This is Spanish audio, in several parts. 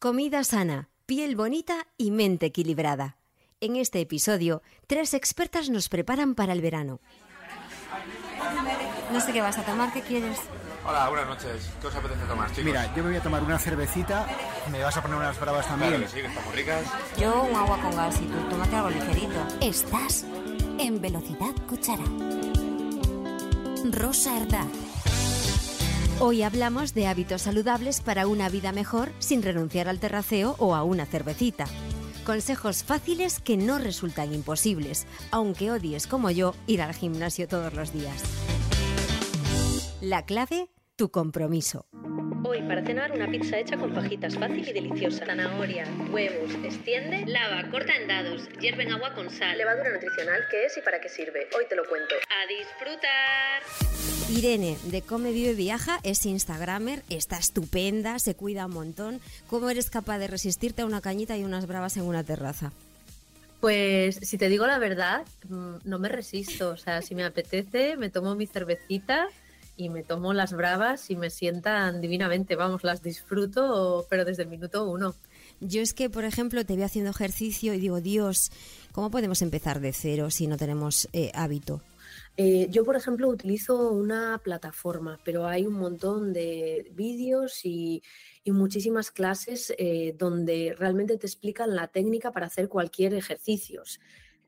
Comida sana, piel bonita y mente equilibrada. En este episodio, tres expertas nos preparan para el verano. No sé qué vas a tomar, ¿qué quieres? Hola, buenas noches. ¿Qué os apetece tomar, chicos? Mira, yo me voy a tomar una cervecita. ¿Me vas a poner unas bravas también? Claro que sí, que están muy ricas. Yo un agua con gas y tú tómate algo ligerito. Estás en Velocidad Cuchara. Rosa Herda. Hoy hablamos de hábitos saludables para una vida mejor sin renunciar al terraceo o a una cervecita. Consejos fáciles que no resultan imposibles, aunque odies como yo ir al gimnasio todos los días. La clave, tu compromiso. Hoy para cenar una pizza hecha con fajitas fácil y deliciosa. Zanahoria, huevos, extiende, lava, corta en dados, hierve en agua con sal. Levadura nutricional, ¿qué es y para qué sirve? Hoy te lo cuento. ¡A disfrutar! Irene, de Come Vive Viaja, es Instagramer, está estupenda, se cuida un montón. ¿Cómo eres capaz de resistirte a una cañita y unas bravas en una terraza? Pues si te digo la verdad, mm, no me resisto. O sea, si me apetece, me tomo mi cervecita y me tomo las bravas y me sientan divinamente. Vamos, las disfruto, pero desde el minuto uno. Yo es que, por ejemplo, te veo haciendo ejercicio y digo, Dios, ¿cómo podemos empezar de cero si no tenemos eh, hábito? Eh, yo, por ejemplo, utilizo una plataforma, pero hay un montón de vídeos y, muchísimas clases eh, donde realmente te explican la técnica para hacer cualquier ejercicio.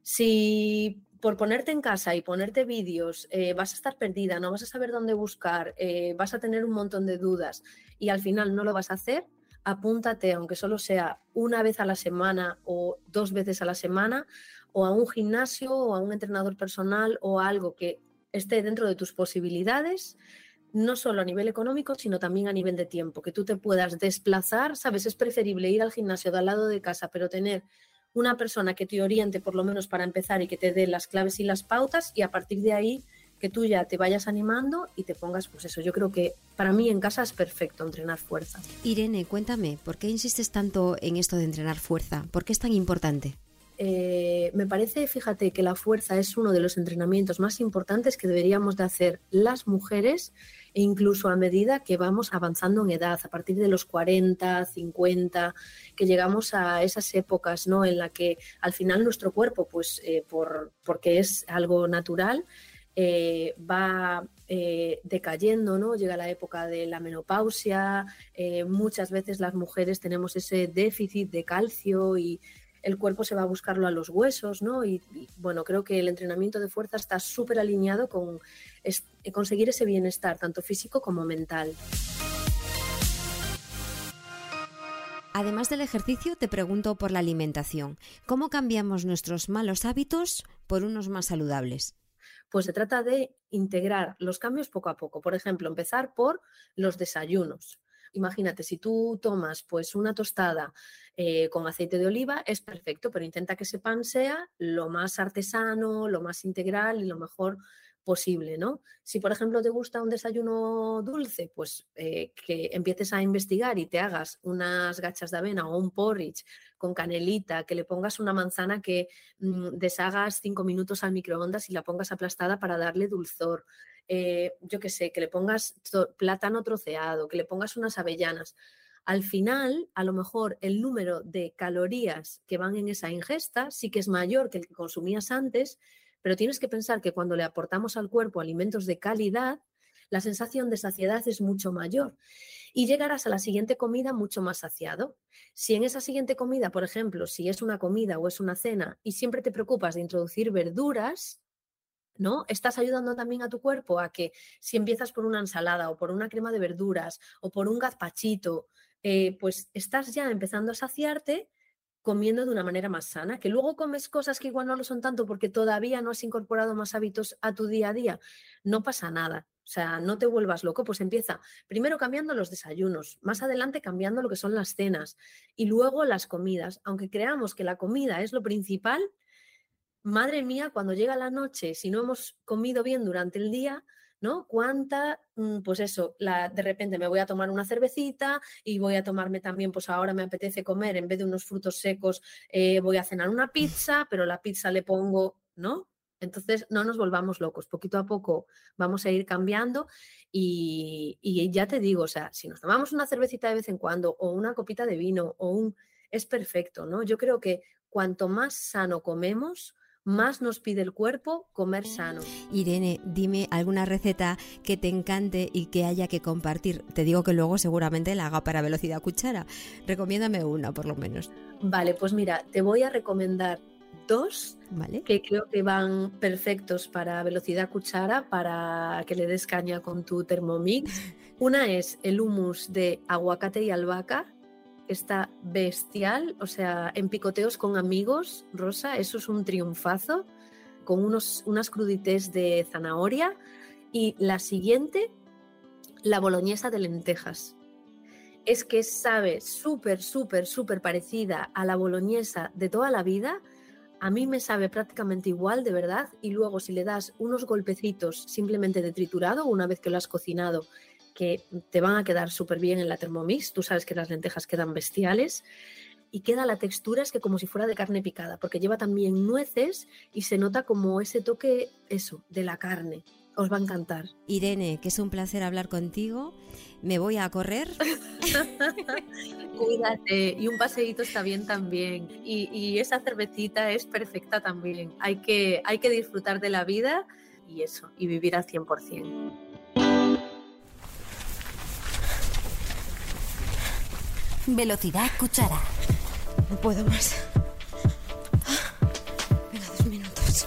Si por ponerte en casa y ponerte vídeos eh, vas a estar perdida, no vas a saber dónde buscar, vas a tener un montón de dudas y al final no lo vas a hacer, apúntate, aunque solo sea una vez a la semana o dos veces a la semana, o a un gimnasio o a un entrenador personal o a algo que esté dentro de tus posibilidades, no solo a nivel económico, sino también a nivel de tiempo, que tú te puedas desplazar, sabes, es preferible ir al gimnasio de al lado de casa, pero tener una persona que te oriente por lo menos para empezar y que te dé las claves y las pautas y a partir de ahí que tú ya te vayas animando y te pongas, pues eso, yo creo que para mí en casa es perfecto entrenar fuerza. Irene, cuéntame, ¿por qué insistes tanto en esto de entrenar fuerza? ¿Por qué es tan importante? Eh, me parece, fíjate, que la fuerza es uno de los entrenamientos más importantes que deberíamos de hacer las mujeres e incluso a medida que vamos avanzando en edad, a partir de los 40, 50, que llegamos a esas épocas ¿no? en la que al final nuestro cuerpo, pues eh, por, porque es algo natural, eh, va decayendo, ¿no? Llega la época de la menopausia, muchas veces las mujeres tenemos ese déficit de calcio y el cuerpo se va a buscarlo a los huesos, ¿no? Y, y bueno, creo que el entrenamiento de fuerza está súper alineado con es, conseguir ese bienestar, tanto físico como mental. Además del ejercicio, te pregunto por la alimentación. ¿Cómo cambiamos nuestros malos hábitos por unos más saludables? Pues se trata de integrar los cambios poco a poco. Por ejemplo, empezar por los desayunos. Imagínate, si tú tomas pues una tostada eh, con aceite de oliva, es perfecto, pero intenta que ese pan sea lo más artesano, lo más integral y lo mejor posible, ¿no? Si, por ejemplo, te gusta un desayuno dulce, pues eh, que empieces a investigar y te hagas unas gachas de avena o un porridge con canelita, que le pongas una manzana que mm, deshagas cinco minutos al microondas y la pongas aplastada para darle dulzor. Eh, yo qué sé, que le pongas plátano troceado, que le pongas unas avellanas. Al final, a lo mejor el número de calorías que van en esa ingesta sí que es mayor que el que consumías antes, pero tienes que pensar que cuando le aportamos al cuerpo alimentos de calidad, la sensación de saciedad es mucho mayor y llegarás a la siguiente comida mucho más saciado. Si en esa siguiente comida, por ejemplo, si es una comida o es una cena y siempre te preocupas de introducir verduras, ¿no? Estás ayudando también a tu cuerpo a que si empiezas por una ensalada o por una crema de verduras o por un gazpachito, eh, pues estás ya empezando a saciarte comiendo de una manera más sana, que luego comes cosas que igual no lo son tanto porque todavía no has incorporado más hábitos a tu día a día, no pasa nada. O sea, no te vuelvas loco, pues empieza primero cambiando los desayunos, más adelante cambiando lo que son las cenas y luego las comidas. Aunque creamos que la comida es lo principal, madre mía, cuando llega la noche, si no hemos comido bien durante el día, ¿no? Cuánta, mm, pues eso, la, de repente me voy a tomar una cervecita y voy a tomarme también, pues ahora me apetece comer, en vez de unos frutos secos, eh, voy a cenar una pizza, pero la pizza le pongo, ¿no? Entonces, no nos volvamos locos. Poquito a poco vamos a ir cambiando y, y, ya te digo, o sea, si nos tomamos una cervecita de vez en cuando o una copita de vino o un... es perfecto, ¿no? Yo creo que cuanto más sano comemos, más nos pide el cuerpo comer sano. Irene, dime alguna receta que te encante y que haya que compartir. Te digo que luego seguramente la haga para velocidad cuchara. Recomiéndame una, por lo menos. Vale, pues mira, te voy a recomendar dos vale. que creo que van perfectos para velocidad cuchara, para que le des caña con tu Thermomix. Una es el hummus de aguacate y albahaca, está bestial, o sea, en picoteos con amigos, Rosa, eso es un triunfazo, con unos, unas crudités de zanahoria. Y la siguiente, la boloñesa de lentejas. Es que sabe súper, súper, súper parecida a la boloñesa de toda la vida. A mí me sabe prácticamente igual, de verdad. Y luego si le das unos golpecitos simplemente de triturado, una vez que lo has cocinado que te van a quedar súper bien en la Thermomix. Tú sabes que las lentejas quedan bestiales. Y queda la textura, es que como si fuera de carne picada, porque lleva también nueces y se nota como ese toque, eso, de la carne. Os va a encantar. Irene, que es un placer hablar contigo. Me voy a correr. Cuídate. Y un paseíto está bien también. Y, y, esa cervecita es perfecta también. Hay que, hay que disfrutar de la vida y eso, y vivir al 100%. Velocidad cuchara. No puedo más. Venga, dos minutos.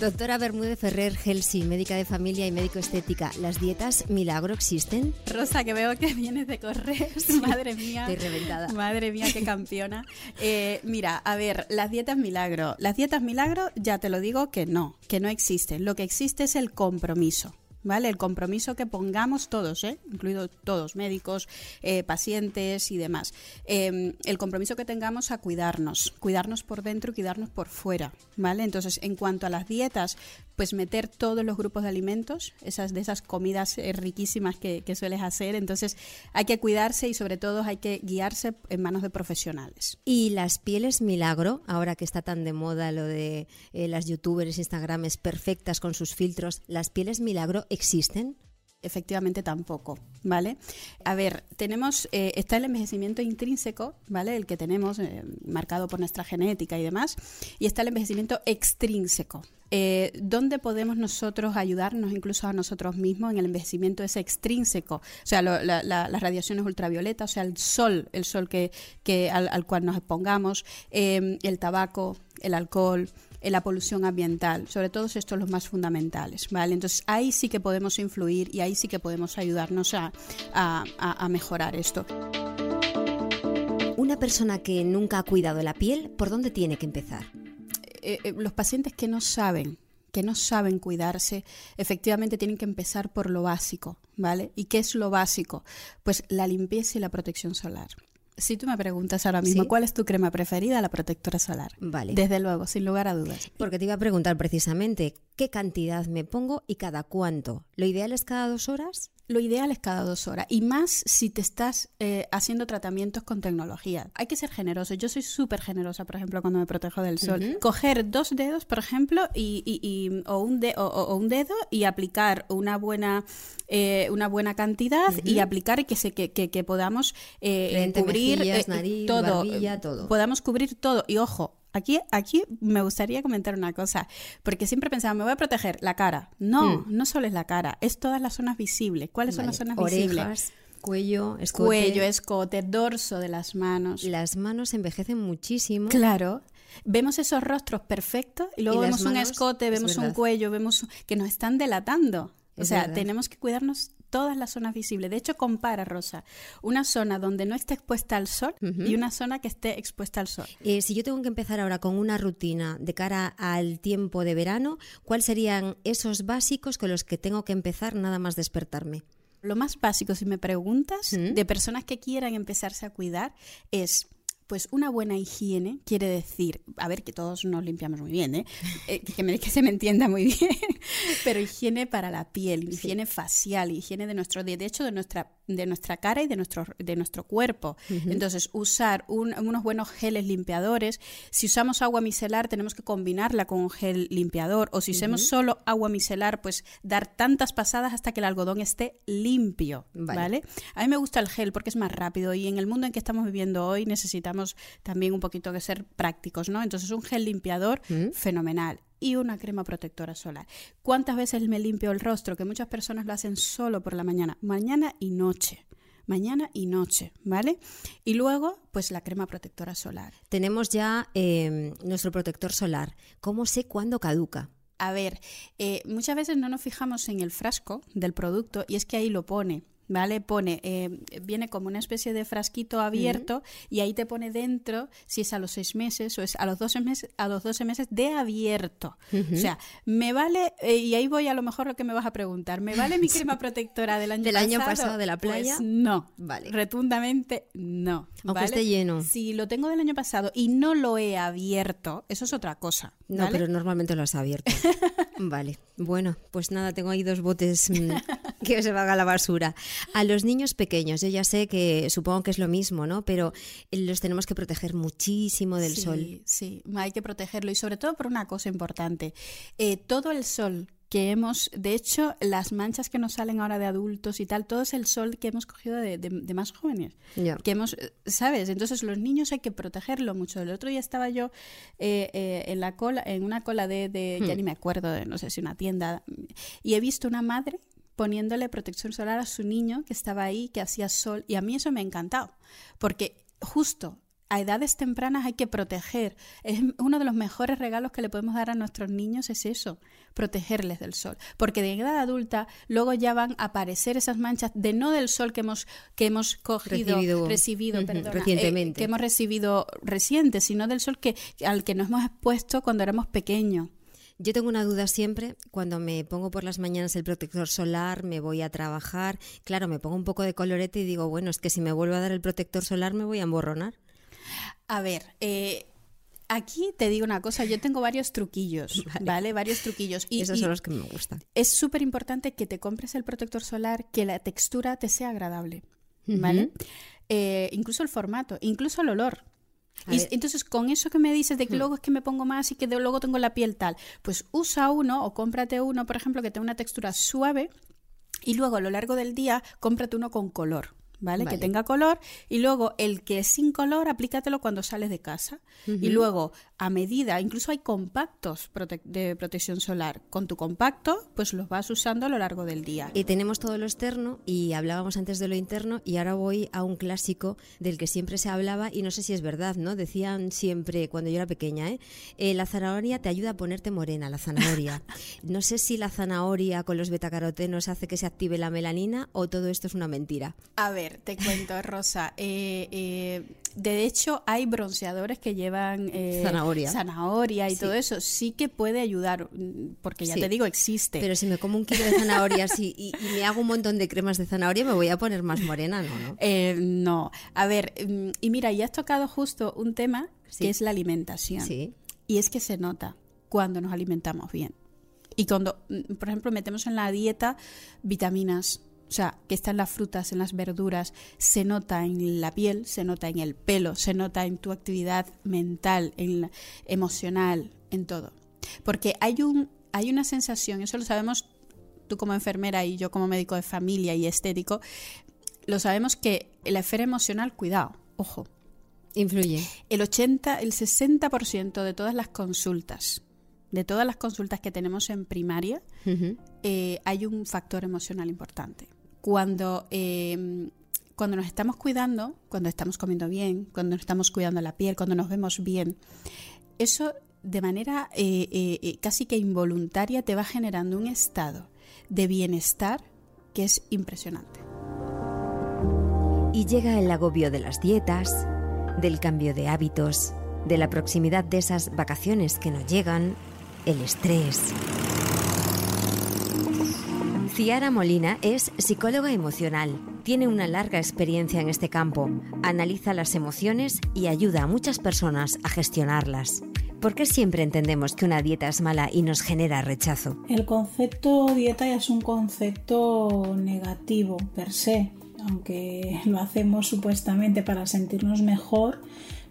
Doctora Bermúdez Ferrer Helsi, médica de familia y médico estética. ¿Las dietas milagro existen? Rosa, que veo que vienes de correr. Madre mía. Estoy reventada. Madre mía, qué campeona. Eh, mira, a ver, las dietas milagro. Las dietas milagro, ya te lo digo que no, que no existen. Lo que existe es el compromiso. ¿Vale? El compromiso que pongamos todos, ¿eh? incluidos todos, médicos, eh, pacientes y demás. Em, el compromiso que tengamos a cuidarnos, cuidarnos por dentro y cuidarnos por fuera, ¿vale? Entonces, en cuanto a las dietas, pues meter todos los grupos de alimentos, esas de esas comidas eh, riquísimas que, sueles hacer. Entonces hay que cuidarse y sobre todo hay que guiarse en manos de profesionales. Y las pieles milagro, ahora que está tan de moda lo de las youtubers, instagrames perfectas con sus filtros, ¿las pieles milagro existen? efectivamente tampoco, ¿vale? A ver, tenemos, eh, está el envejecimiento intrínseco, ¿vale? El que tenemos eh, marcado por nuestra genética y demás, y está el envejecimiento extrínseco. Eh, ¿Dónde podemos nosotros ayudarnos incluso a nosotros mismos en el envejecimiento ese extrínseco? O sea, las radiaciones ultravioletas, o sea, el sol, el sol que, al cual nos expongamos, el tabaco, el alcohol, en la polución ambiental, sobre todo estos los más fundamentales, ¿vale? Entonces ahí sí que podemos influir y ahí sí que podemos ayudarnos a, a, mejorar esto. Una persona que nunca ha cuidado la piel, ¿por dónde tiene que empezar? Eh, eh, los pacientes que no saben que no saben cuidarse, efectivamente tienen que empezar por lo básico, ¿vale? ¿Y qué es lo básico? Pues la limpieza y la protección solar. Si tú me preguntas ahora mismo cuál es tu crema preferida, la protectora solar. Vale. Desde luego, sin lugar a dudas. Porque te iba a preguntar precisamente qué cantidad me pongo y cada cuánto. ¿Lo ideal es cada dos horas? Lo ideal es cada dos horas y más si te estás eh, haciendo tratamientos con tecnología. Hay que ser generoso. Yo soy súper generosa, por ejemplo, cuando me protejo del sol. Coger dos dedos, por ejemplo, y, o, un o, un dedo y aplicar una buena, eh, una buena cantidad y aplicar que, se, que, que, podamos eh, cubrir nariz, todo, todo. Podamos cubrir todo. Y ojo, Aquí, aquí me gustaría comentar una cosa, porque siempre pensaba, me voy a proteger la cara. No, mm. no solo es la cara, es todas las zonas visibles. ¿Cuáles son las zonas visibles? Cuello, escote. Cuello, escote, dorso de las manos. Las manos envejecen muchísimo. Claro. Vemos esos rostros perfectos y luego vemos un escote, vemos un cuello, vemos que nos están delatando. o sea, tenemos que cuidarnos todas las zonas visibles. De hecho, compara, Rosa, una zona donde no esté expuesta al sol y una zona que esté expuesta al sol. Eh, si yo tengo que empezar ahora con una rutina de cara al tiempo de verano, ¿cuáles serían esos básicos con los que tengo que empezar nada más despertarme? Lo más básico, si me preguntas, de personas que quieran empezarse a cuidar, es pues una buena higiene quiere decir, a ver, que todos nos limpiamos muy bien, ¿eh? eh que, que, se me entienda muy bien, pero higiene para la piel, higiene facial, higiene de nuestro, de hecho de nuestra de nuestra cara y de nuestro, de nuestro cuerpo. Entonces, usar unos buenos geles limpiadores. Si usamos agua micelar, tenemos que combinarla con un gel limpiador. O si usamos solo agua micelar, pues dar tantas pasadas hasta que el algodón esté limpio. Vale. A mí me gusta el gel porque es más rápido y en el mundo en que estamos viviendo hoy necesitamos también un poquito que ser prácticos, ¿no? Entonces, un gel limpiador fenomenal y una crema protectora solar. ¿Cuántas veces me limpio el rostro? Que muchas personas lo hacen solo por la mañana, mañana y noche. Mañana y noche, ¿vale? Y luego, pues la crema protectora solar. Tenemos ya em, nuestro protector solar. ¿Cómo sé cuándo caduca? A ver, eh, muchas veces no nos fijamos en el frasco del producto y es que ahí lo pone. ¿Vale? Pone, eh, viene como una especie de frasquito abierto y ahí te pone dentro si es a los seis meses o es a los 12 meses, a los 12 meses de abierto. O sea, me vale, eh, y ahí voy a lo mejor lo que me vas a preguntar, ¿me vale mi crema protectora del año ¿Del pasado? año pasado de la Pues playa? no, Vale. Rotundamente no. Aunque ¿vale? esté lleno. Si lo tengo del año pasado y no lo he abierto, eso es otra cosa. No, pero normalmente lo has abierto. vale, bueno, pues nada, tengo ahí dos botes mm, que se van a la basura. A los niños pequeños, yo ya sé que supongo que es lo mismo, ¿no? Pero los tenemos que proteger muchísimo del sí, sol. Sí, hay que protegerlo y sobre todo por una cosa importante. Eh, todo el sol que hemos, de hecho, las manchas que nos salen ahora de adultos y tal, todo es el sol que hemos cogido de, de- de más jóvenes. Ya. Que hemos, eh, ¿sabes? Entonces los niños hay que protegerlo mucho. El otro día estaba yo eh, eh, en la cola, en una cola de, de- ya Hmm. ni me acuerdo, de, no sé si una tienda, y he visto una madre poniéndole protección solar a su niño que estaba ahí, que hacía sol, y a mí eso me ha encantado, porque justo a edades tempranas hay que proteger. Es uno de los mejores regalos que le podemos dar a nuestros niños es eso, protegerles del sol. Porque de edad adulta luego ya van a aparecer esas manchas de no del sol que hemos, que hemos cogido, Recibido. recibido, perdona, recientemente. eh, que hemos recibido reciente, sino del sol que, al que nos hemos expuesto cuando éramos pequeños. Yo tengo una duda siempre, cuando me pongo por las mañanas el protector solar, me voy a trabajar, claro, me pongo un poco de colorete y digo, bueno, es que si me vuelvo a dar el protector solar me voy a emborronar. A ver, eh, aquí te digo una cosa, yo tengo varios truquillos, ¿vale? Varios truquillos. Y, Esos y son los que me gustan. es súper importante que te compres el protector solar, que la textura te sea agradable, ¿vale? Eh, incluso el formato, incluso el olor. A Y ver. entonces, con eso que me dices de que luego es que me pongo más y que de- luego tengo la piel tal, pues usa uno o cómprate uno, por ejemplo, que tenga una textura suave y luego a lo largo del día cómprate uno con color. ¿Vale? Vale. Que tenga color y luego el que es sin color, aplícatelo cuando sales de casa. Y luego, a medida, incluso hay compactos prote- de protección solar. Con tu compacto, pues los vas usando a lo largo del día. Y tenemos todo lo externo y hablábamos antes de lo interno y ahora voy a un clásico del que siempre se hablaba y no sé si es verdad, ¿no? Decían siempre cuando yo era pequeña, ¿eh? Eh, la zanahoria te ayuda a ponerte morena, la zanahoria. No sé si la zanahoria con los betacarotenos hace que se active la melanina o todo esto es una mentira. A ver, te cuento, Rosa. eh, eh, de hecho, hay bronceadores que llevan eh, Zanahoria. zanahoria y Sí. todo eso. Sí que puede ayudar, mm, porque ya Sí. te digo, existe. Pero si me como un kilo de zanahorias y, y- y me hago un montón de cremas de zanahoria, me voy a poner más morena, ¿no? no? Eh, no. A ver, mm, y mira, ya has tocado justo un tema Sí. que es la alimentación. Sí. Y es que se nota cuando nos alimentamos bien. Y cuando, mm, por ejemplo, metemos en la dieta vitaminas, o sea, que están las frutas, en las verduras, se nota en la piel, se nota en el pelo, se nota en tu actividad mental, en la- emocional, en todo. Porque hay un hay una sensación, eso lo sabemos tú como enfermera y yo como médico de familia y estético, lo sabemos que la esfera emocional, cuidado, ojo, Influye. el 80, el 60% de todas las consultas, de todas las consultas que tenemos en primaria, eh, hay un factor emocional importante. Cuando, eh, cuando nos estamos cuidando, cuando estamos comiendo bien, cuando nos estamos cuidando la piel, cuando nos vemos bien, eso de manera eh, eh, eh, casi que involuntaria te va generando un estado de bienestar que es impresionante. Y llega el agobio de las dietas, del cambio de hábitos, de la proximidad de esas vacaciones que no llegan, el estrés. Ciara Molina es psicóloga emocional. Tiene una larga experiencia en este campo. Analiza las emociones y ayuda a muchas personas a gestionarlas. ¿Por qué siempre entendemos que una dieta es mala y nos genera rechazo? El concepto dieta ya es un concepto negativo per se. aunque lo hacemos supuestamente para sentirnos mejor,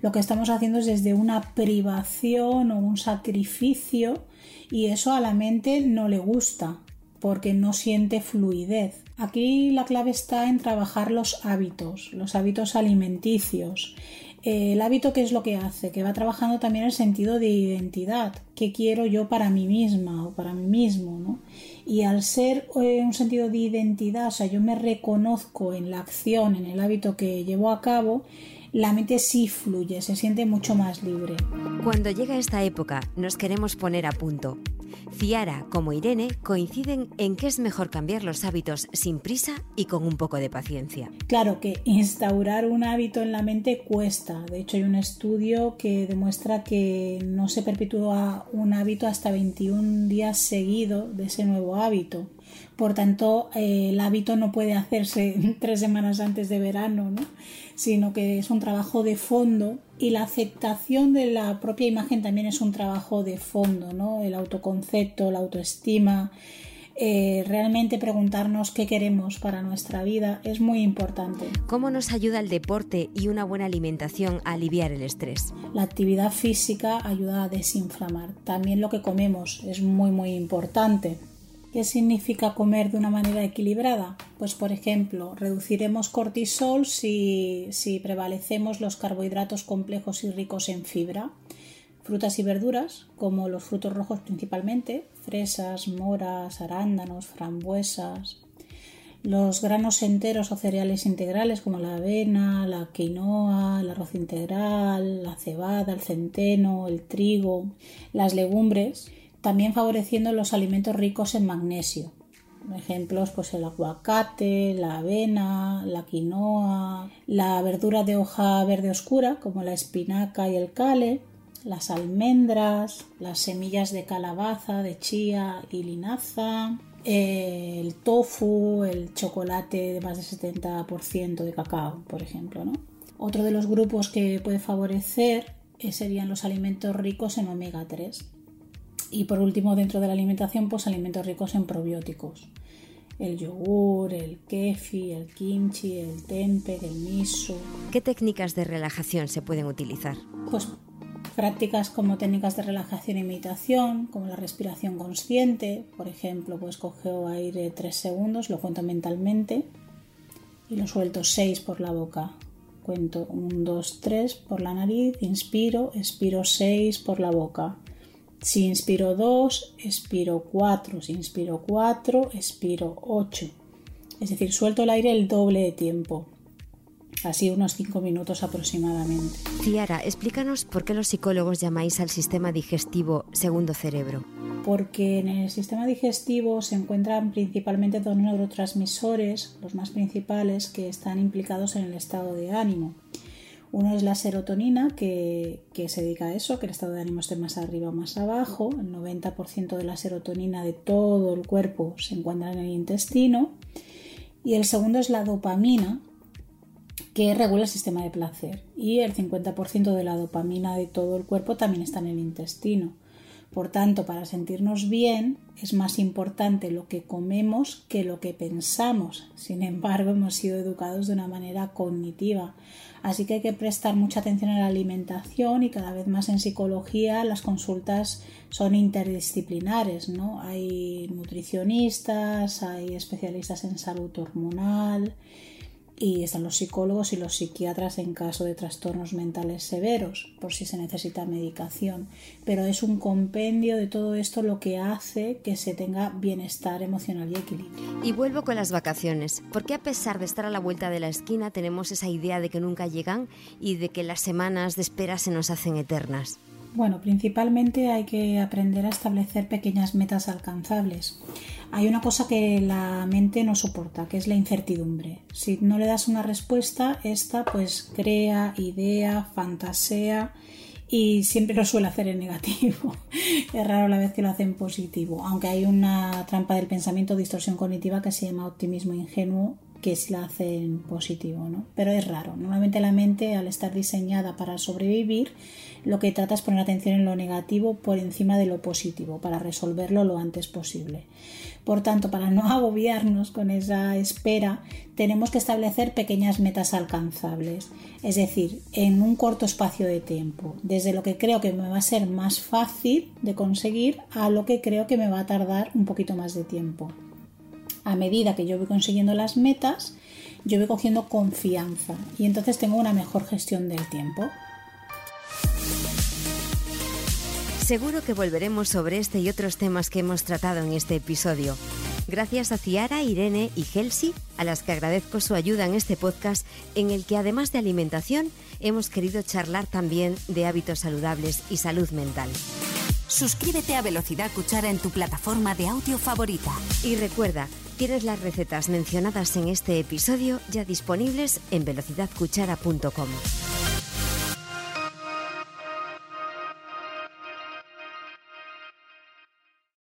lo que estamos haciendo es desde una privación o un sacrificio y eso a la mente no le gusta porque no siente fluidez. Aquí la clave está en trabajar los hábitos, los hábitos alimenticios. El hábito, ¿qué es lo que hace? Que va trabajando también el sentido de identidad. ¿Qué quiero yo para mí misma o para mí mismo? ¿no? Y al ser eh, un sentido de identidad, o sea, yo me reconozco en la acción, en el hábito que llevo a cabo, la mente sí fluye, se siente mucho más libre. Cuando llega esta época, nos queremos poner a punto. Ciara, como Irene, coinciden en que es mejor cambiar los hábitos sin prisa y con un poco de paciencia. Claro que instaurar un hábito en la mente cuesta. De hecho, hay un estudio que demuestra que no se perpetúa un hábito hasta 21 días seguidos de ese nuevo hábito. Por tanto, eh, el hábito no puede hacerse tres semanas antes de verano, ¿no? sino que es un trabajo de fondo y la aceptación de la propia imagen también es un trabajo de fondo, ¿no? El autoconcepto, la autoestima, eh, realmente preguntarnos qué queremos para nuestra vida es muy importante. ¿Cómo nos ayuda el deporte y una buena alimentación a aliviar el estrés? La actividad física ayuda a desinflamar. También lo que comemos es muy muy importante. ¿Qué significa comer de una manera equilibrada? Pues por ejemplo, reduciremos cortisol si, si prevalecemos los carbohidratos complejos y ricos en fibra. Frutas y verduras, como los frutos rojos principalmente, fresas, moras, arándanos, frambuesas. Los granos enteros o cereales integrales como la avena, la quinoa, el arroz integral, la cebada, el centeno, el trigo, las legumbres también favoreciendo los alimentos ricos en magnesio. Ejemplos, pues el aguacate, la avena, la quinoa, la verdura de hoja verde oscura, como la espinaca y el cale, las almendras, las semillas de calabaza, de chía y linaza, el tofu, el chocolate de más del 70% de cacao, por ejemplo. Otro de los grupos que puede favorecer eh, serían los alimentos ricos en omega 3 y por último, dentro de la alimentación, pues alimentos ricos en probióticos. El yogur, el kefi, el kimchi, el tempeh, el miso. ¿Qué técnicas de relajación se pueden utilizar? Pues prácticas como técnicas de relajación y meditación, como la respiración consciente. Por ejemplo, pues cojo aire 3 segundos, lo cuento mentalmente y lo suelto 6 por la boca. Cuento 1, 2, 3 por la nariz, inspiro, expiro 6 por la boca. Si inspiro 2, expiro 4. Si inspiro 4, expiro 8. Es decir, suelto el aire el doble de tiempo. Así unos 5 minutos aproximadamente. Ciara, explícanos por qué los psicólogos llamáis al sistema digestivo segundo cerebro. Porque en el sistema digestivo se encuentran principalmente dos neurotransmisores, los más principales, que están implicados en el estado de ánimo. Uno es la serotonina, que, se dedica a eso, que el estado de ánimo esté más arriba o más abajo. El 90% de la serotonina de todo el cuerpo se encuentra en el intestino. Y el segundo es la dopamina, que regula el sistema de placer. Y el 50% de la dopamina de todo el cuerpo también está en el intestino. Por tanto, para sentirnos bien es más importante lo que comemos que lo que pensamos. Sin embargo, hemos sido educados de una manera cognitiva. Así que hay que prestar mucha atención a la alimentación y cada vez más en psicología las consultas son interdisciplinares, ¿no? Hay nutricionistas, hay especialistas en salud hormonal, y están los psicólogos y los psiquiatras en caso de trastornos mentales severos, por si se necesita medicación. Pero es un compendio de todo esto lo que hace que se tenga bienestar emocional y equilibrio. Y vuelvo con las vacaciones, porque a pesar de estar a la vuelta de la esquina tenemos esa idea de que nunca llegan y de que las semanas de espera se nos hacen eternas. Bueno, principalmente hay que aprender a establecer pequeñas metas alcanzables. Hay una cosa que la mente no soporta, que es la incertidumbre. Si no le das una respuesta, esta pues crea, idea, fantasea y siempre lo suele hacer en negativo. es raro la vez que lo hace en positivo, aunque hay una trampa del pensamiento, distorsión cognitiva que se llama optimismo ingenuo que si la hacen positivo, ¿no? Pero es raro. Normalmente la mente, al estar diseñada para sobrevivir, lo que trata es poner atención en lo negativo por encima de lo positivo, para resolverlo lo antes posible. Por tanto, para no agobiarnos con esa espera, tenemos que establecer pequeñas metas alcanzables, es decir, en un corto espacio de tiempo, desde lo que creo que me va a ser más fácil de conseguir a lo que creo que me va a tardar un poquito más de tiempo a medida que yo voy consiguiendo las metas, yo voy cogiendo confianza y entonces tengo una mejor gestión del tiempo. Seguro que volveremos sobre este y otros temas que hemos tratado en este episodio. Gracias a Ciara, Irene y Helsi, a las que agradezco su ayuda en este podcast, en el que además de alimentación, hemos querido charlar también de hábitos saludables y salud mental. Suscríbete a Velocidad Cuchara en tu plataforma de audio favorita. Y recuerda, tienes las recetas mencionadas en este episodio ya disponibles en velocidadcuchara.com.